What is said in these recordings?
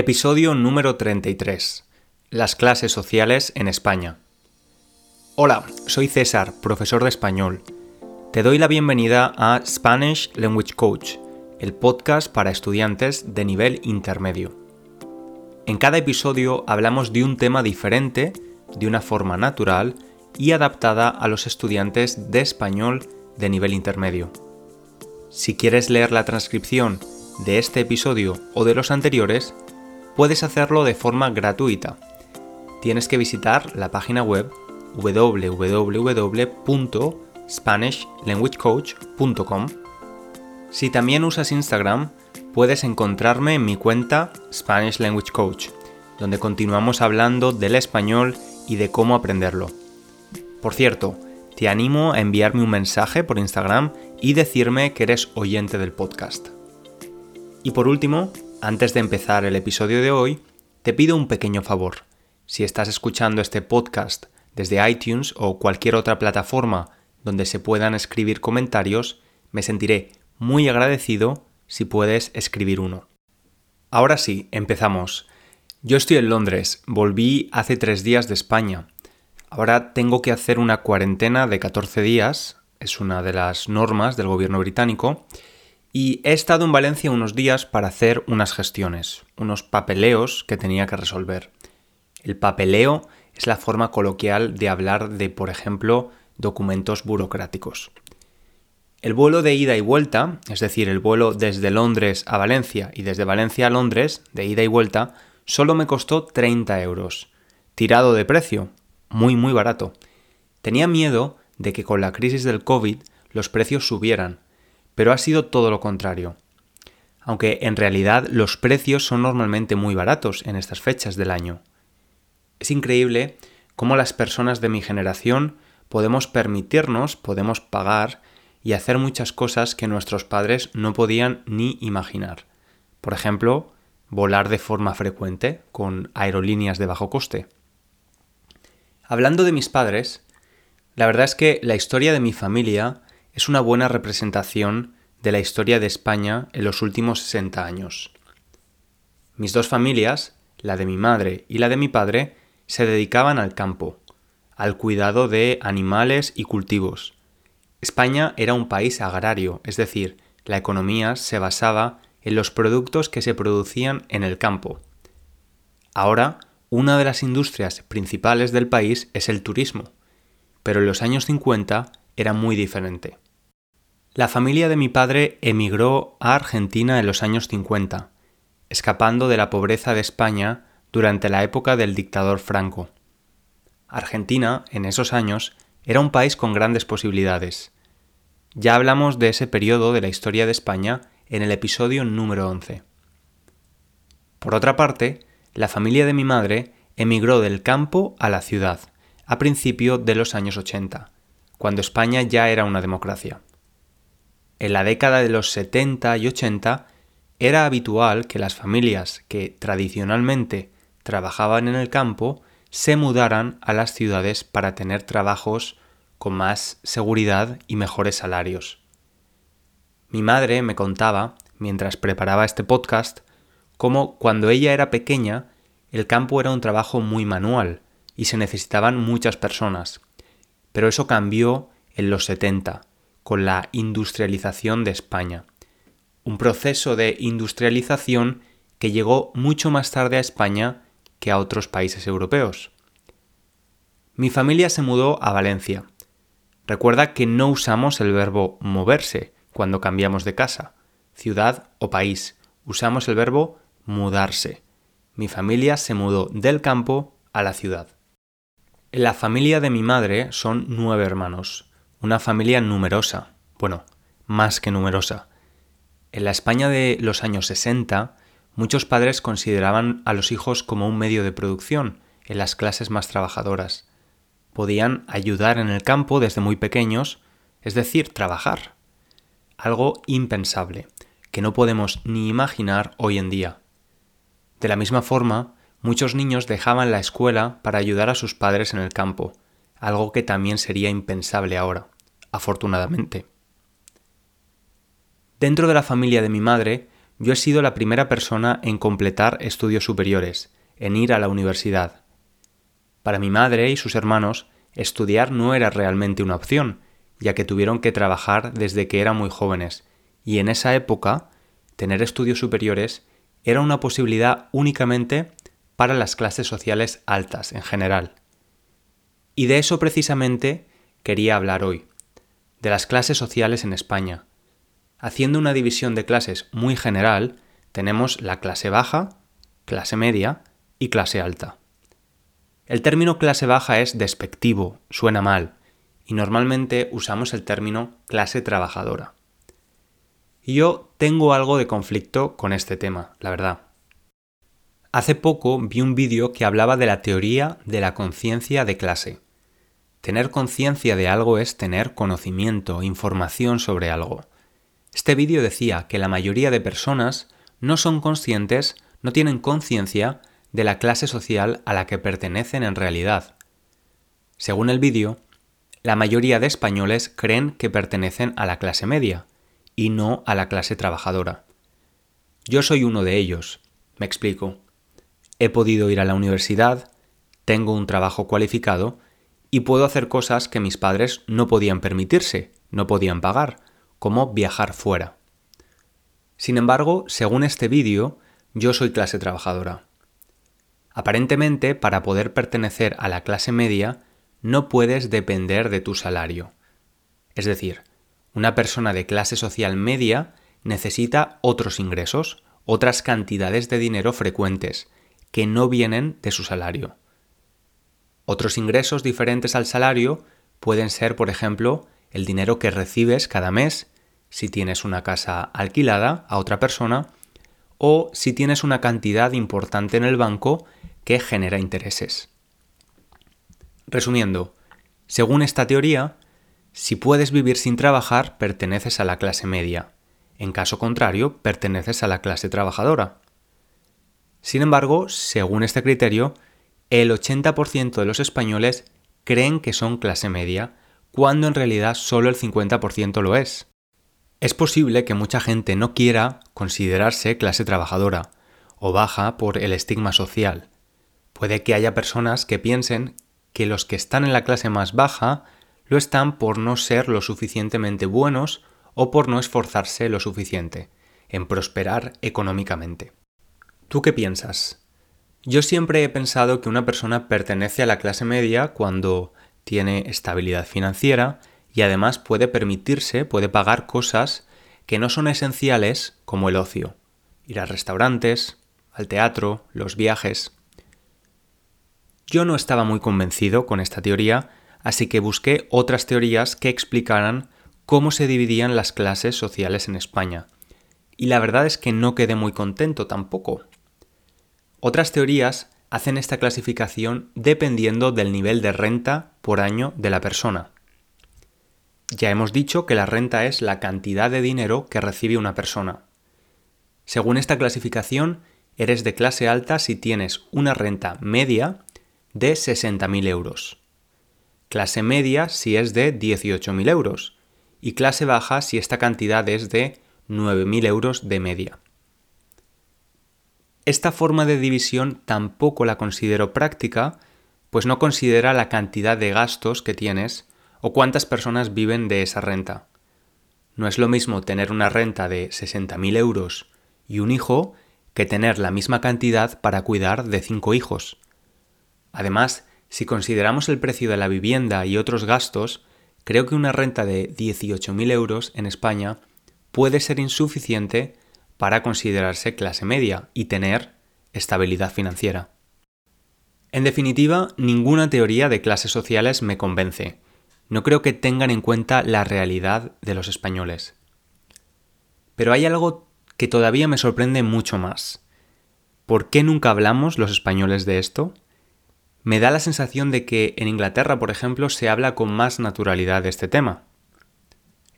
Episodio número 33. Las clases sociales en España. Hola, soy César, profesor de español. Te doy la bienvenida a Spanish Language Coach, el podcast para estudiantes de nivel intermedio. En cada episodio hablamos de un tema diferente, de una forma natural y adaptada a los estudiantes de español de nivel intermedio. Si quieres leer la transcripción de este episodio o de los anteriores, puedes hacerlo de forma gratuita. Tienes que visitar la página web www.spanishlanguagecoach.com. Si también usas Instagram, puedes encontrarme en mi cuenta Spanish Language Coach, donde continuamos hablando del español y de cómo aprenderlo. Por cierto, te animo a enviarme un mensaje por Instagram y decirme que eres oyente del podcast. Y por último, antes de empezar el episodio de hoy, te pido un pequeño favor. Si estás escuchando este podcast desde iTunes o cualquier otra plataforma donde se puedan escribir comentarios, me sentiré muy agradecido si puedes escribir uno. Ahora sí, empezamos. Yo estoy en Londres, volví hace tres días de España. Ahora tengo que hacer una cuarentena de 14 días, es una de las normas del gobierno británico, y he estado en Valencia unos días para hacer unas gestiones, unos papeleos que tenía que resolver. El papeleo es la forma coloquial de hablar de, por ejemplo, documentos burocráticos. El vuelo de ida y vuelta, es decir, el vuelo desde Londres a Valencia y desde Valencia a Londres, de ida y vuelta, solo me costó 30 euros. Tirado de precio, muy muy barato. Tenía miedo de que con la crisis del COVID los precios subieran, pero ha sido todo lo contrario. Aunque en realidad los precios son normalmente muy baratos en estas fechas del año. Es increíble cómo las personas de mi generación podemos permitirnos, podemos pagar y hacer muchas cosas que nuestros padres no podían ni imaginar. Por ejemplo, volar de forma frecuente con aerolíneas de bajo coste. Hablando de mis padres, la verdad es que la historia de mi familia es una buena representación de la historia de España en los últimos 60 años. Mis dos familias, la de mi madre y la de mi padre, se dedicaban al campo, al cuidado de animales y cultivos. España era un país agrario, es decir, la economía se basaba en los productos que se producían en el campo. Ahora, una de las industrias principales del país es el turismo, pero en los años 50 era muy diferente. La familia de mi padre emigró a Argentina en los años 50, escapando de la pobreza de España durante la época del dictador Franco. Argentina, en esos años, era un país con grandes posibilidades. Ya hablamos de ese periodo de la historia de España en el episodio número 11. Por otra parte, la familia de mi madre emigró del campo a la ciudad, a principios de los años 80, cuando España ya era una democracia. En la década de los 70 y 80 era habitual que las familias que tradicionalmente trabajaban en el campo se mudaran a las ciudades para tener trabajos con más seguridad y mejores salarios. Mi madre me contaba, mientras preparaba este podcast, cómo cuando ella era pequeña el campo era un trabajo muy manual y se necesitaban muchas personas. Pero eso cambió en los 70, con la industrialización de España. Un proceso de industrialización que llegó mucho más tarde a España que a otros países europeos. Mi familia se mudó a Valencia. Recuerda que no usamos el verbo moverse cuando cambiamos de casa, ciudad o país. Usamos el verbo mudarse. Mi familia se mudó del campo a la ciudad. En la familia de mi madre son nueve hermanos una familia numerosa, bueno, más que numerosa. En la España de los años 60, muchos padres consideraban a los hijos como un medio de producción en las clases más trabajadoras. Podían ayudar en el campo desde muy pequeños, es decir, trabajar. Algo impensable, que no podemos ni imaginar hoy en día. De la misma forma, muchos niños dejaban la escuela para ayudar a sus padres en el campo, algo que también sería impensable ahora, afortunadamente. Dentro de la familia de mi madre, yo he sido la primera persona en completar estudios superiores, en ir a la universidad. Para mi madre y sus hermanos, estudiar no era realmente una opción, ya que tuvieron que trabajar desde que eran muy jóvenes, y en esa época, tener estudios superiores era una posibilidad únicamente para las clases sociales altas en general. Y de eso precisamente quería hablar hoy, de las clases sociales en España. Haciendo una división de clases muy general, tenemos la clase baja, clase media y clase alta. El término clase baja es despectivo, suena mal, y normalmente usamos el término clase trabajadora. Yo tengo algo de conflicto con este tema, la verdad. Hace poco vi un vídeo que hablaba de la teoría de la conciencia de clase. Tener conciencia de algo es tener conocimiento, información sobre algo. Este vídeo decía que la mayoría de personas no son conscientes, no tienen conciencia de la clase social a la que pertenecen en realidad. Según el vídeo, la mayoría de españoles creen que pertenecen a la clase media y no a la clase trabajadora. Yo soy uno de ellos. Me explico. He podido ir a la universidad, tengo un trabajo cualificado y puedo hacer cosas que mis padres no podían permitirse, no podían pagar, como viajar fuera. Sin embargo, según este vídeo, yo soy clase trabajadora. Aparentemente, para poder pertenecer a la clase media, no puedes depender de tu salario. Es decir, una persona de clase social media necesita otros ingresos, otras cantidades de dinero frecuentes, que no vienen de su salario. Otros ingresos diferentes al salario pueden ser, por ejemplo, el dinero que recibes cada mes si tienes una casa alquilada a otra persona o si tienes una cantidad importante en el banco que genera intereses. Resumiendo, según esta teoría, si puedes vivir sin trabajar, perteneces a la clase media. En caso contrario, perteneces a la clase trabajadora. Sin embargo, según este criterio, el 80% de los españoles creen que son clase media, cuando en realidad solo el 50% lo es. Es posible que mucha gente no quiera considerarse clase trabajadora o baja por el estigma social. Puede que haya personas que piensen que los que están en la clase más baja lo están por no ser lo suficientemente buenos o por no esforzarse lo suficiente en prosperar económicamente. ¿Tú qué piensas? Yo siempre he pensado que una persona pertenece a la clase media cuando tiene estabilidad financiera y además puede permitirse, puede pagar cosas que no son esenciales como el ocio, ir a restaurantes, al teatro, los viajes. Yo no estaba muy convencido con esta teoría, así que busqué otras teorías que explicaran cómo se dividían las clases sociales en España. Y la verdad es que no quedé muy contento tampoco. Otras teorías hacen esta clasificación dependiendo del nivel de renta por año de la persona. Ya hemos dicho que la renta es la cantidad de dinero que recibe una persona. Según esta clasificación, eres de clase alta si tienes una renta media de 60.000 euros. Clase media si es de 18.000 euros. Y clase baja si esta cantidad es de 9.000 euros de media. Esta forma de división tampoco la considero práctica, pues no considera la cantidad de gastos que tienes o cuántas personas viven de esa renta. No es lo mismo tener una renta de 60.000 euros y un hijo que tener la misma cantidad para cuidar de cinco hijos. Además, si consideramos el precio de la vivienda y otros gastos, creo que una renta de 18.000 euros en España puede ser insuficiente para considerarse clase media y tener estabilidad financiera. En definitiva, ninguna teoría de clases sociales me convence, no creo que tengan en cuenta la realidad de los españoles. Pero hay algo que todavía me sorprende mucho más. ¿Por qué nunca hablamos los españoles de esto? Me da la sensación de que en Inglaterra, por ejemplo, se habla con más naturalidad de este tema.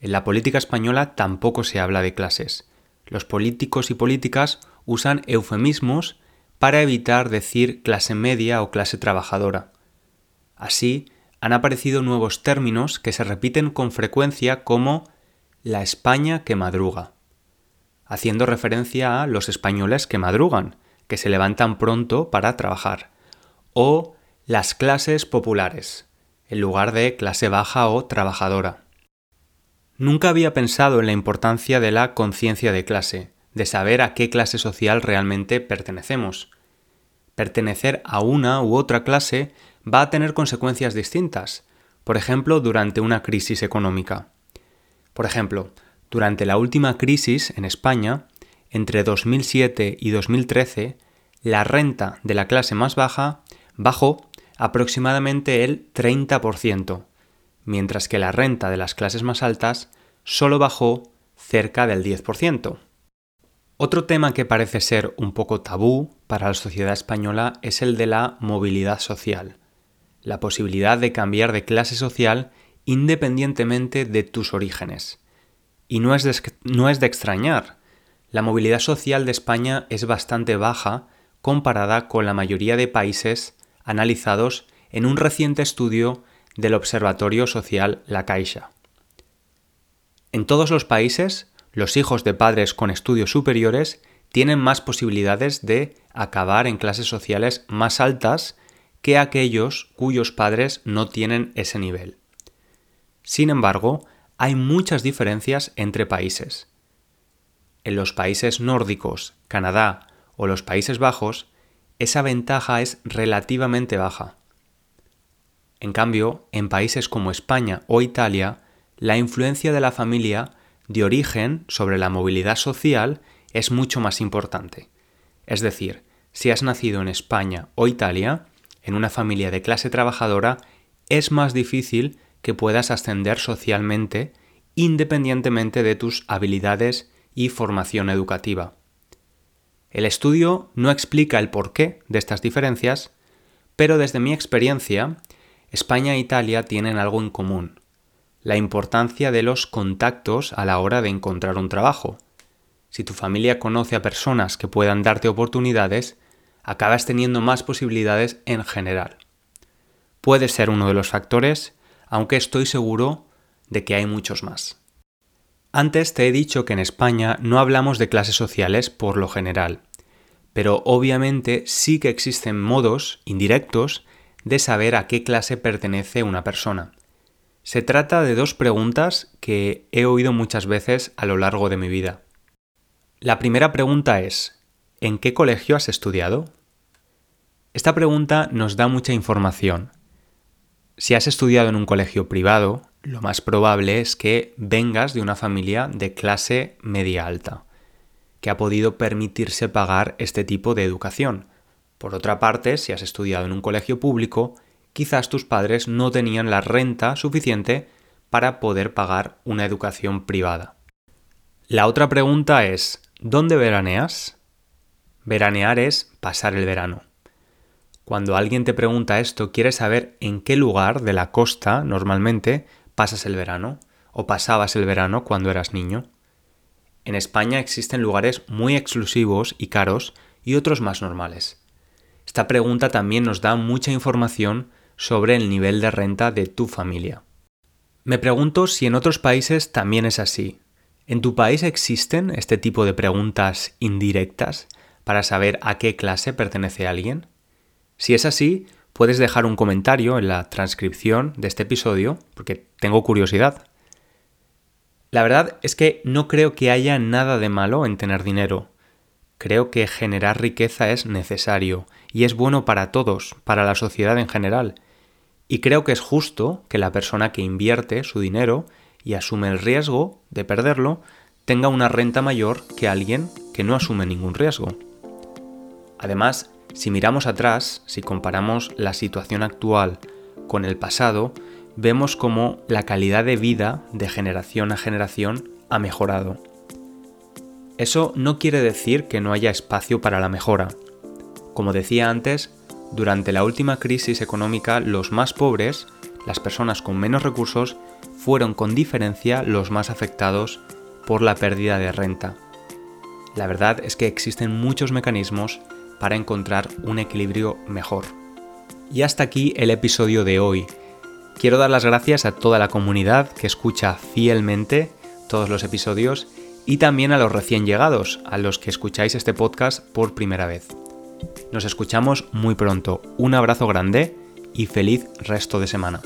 En la política española tampoco se habla de clases. Los políticos y políticas usan eufemismos para evitar decir clase media o clase trabajadora. Así, han aparecido nuevos términos que se repiten con frecuencia como la España que madruga. haciendo referencia a los españoles que madrugan, que se levantan pronto para trabajar, o las clases populares, en lugar de clase baja o trabajadora. Nunca había pensado en la importancia de la conciencia de clase, de saber a qué clase social realmente pertenecemos. Pertenecer a una u otra clase va a tener consecuencias distintas, por ejemplo, durante una crisis económica. Por ejemplo, durante la última crisis en España, entre 2007 y 2013, la renta de la clase más baja bajó aproximadamente el 30%, mientras que la renta de las clases más altas solo bajó cerca del 10%. Otro tema que parece ser un poco tabú para la sociedad española es el de la movilidad social, la posibilidad de cambiar de clase social independientemente de tus orígenes. Y no es de, no es de extrañar. La movilidad social de España es bastante baja comparada con la mayoría de países analizados en un reciente estudio del Observatorio Social La Caixa. En todos los países, los hijos de padres con estudios superiores tienen más posibilidades de acabar en clases sociales más altas que aquellos cuyos padres no tienen ese nivel. Sin embargo, hay muchas diferencias entre países. En los países nórdicos, Canadá o los Países Bajos, esa ventaja es relativamente baja. En cambio, en países como España o Italia, la influencia de la familia de origen sobre la movilidad social es mucho más importante. Es decir, si has nacido en España o Italia, en una familia de clase trabajadora, es más difícil que puedas ascender socialmente independientemente de tus habilidades y formación educativa. El estudio no explica el porqué de estas diferencias, pero desde mi experiencia, España e Italia tienen algo en común, la importancia de los contactos a la hora de encontrar un trabajo. Si tu familia conoce a personas que puedan darte oportunidades, acabas teniendo más posibilidades en general. Puede ser uno de los factores, aunque estoy seguro de que hay muchos más. Antes te he dicho que en España no hablamos de clases sociales por lo general, pero obviamente sí que existen modos indirectos de saber a qué clase pertenece una persona. Se trata de dos preguntas que he oído muchas veces a lo largo de mi vida. La primera pregunta es, ¿en qué colegio has estudiado? Esta pregunta nos da mucha información. Si has estudiado en un colegio privado, lo más probable es que vengas de una familia de clase media alta, que ha podido permitirse pagar este tipo de educación. Por otra parte, si has estudiado en un colegio público, quizás tus padres no tenían la renta suficiente para poder pagar una educación privada. La otra pregunta es, ¿dónde veraneas? Veranear es pasar el verano. Cuando alguien te pregunta esto, quiere saber en qué lugar de la costa normalmente pasas el verano o pasabas el verano cuando eras niño. En España existen lugares muy exclusivos y caros y otros más normales. Esta pregunta también nos da mucha información sobre el nivel de renta de tu familia. Me pregunto si en otros países también es así. ¿En tu país existen este tipo de preguntas indirectas para saber a qué clase pertenece alguien? Si es así, puedes dejar un comentario en la transcripción de este episodio, porque tengo curiosidad. La verdad es que no creo que haya nada de malo en tener dinero. Creo que generar riqueza es necesario y es bueno para todos, para la sociedad en general, y creo que es justo que la persona que invierte su dinero y asume el riesgo de perderlo tenga una renta mayor que alguien que no asume ningún riesgo. Además, si miramos atrás, si comparamos la situación actual con el pasado, vemos como la calidad de vida de generación a generación ha mejorado. Eso no quiere decir que no haya espacio para la mejora. Como decía antes, durante la última crisis económica, los más pobres, las personas con menos recursos, fueron con diferencia los más afectados por la pérdida de renta. La verdad es que existen muchos mecanismos para encontrar un equilibrio mejor. Y hasta aquí el episodio de hoy. Quiero dar las gracias a toda la comunidad que escucha fielmente todos los episodios y también a los recién llegados, a los que escucháis este podcast por primera vez. Nos escuchamos muy pronto. Un abrazo grande y feliz resto de semana.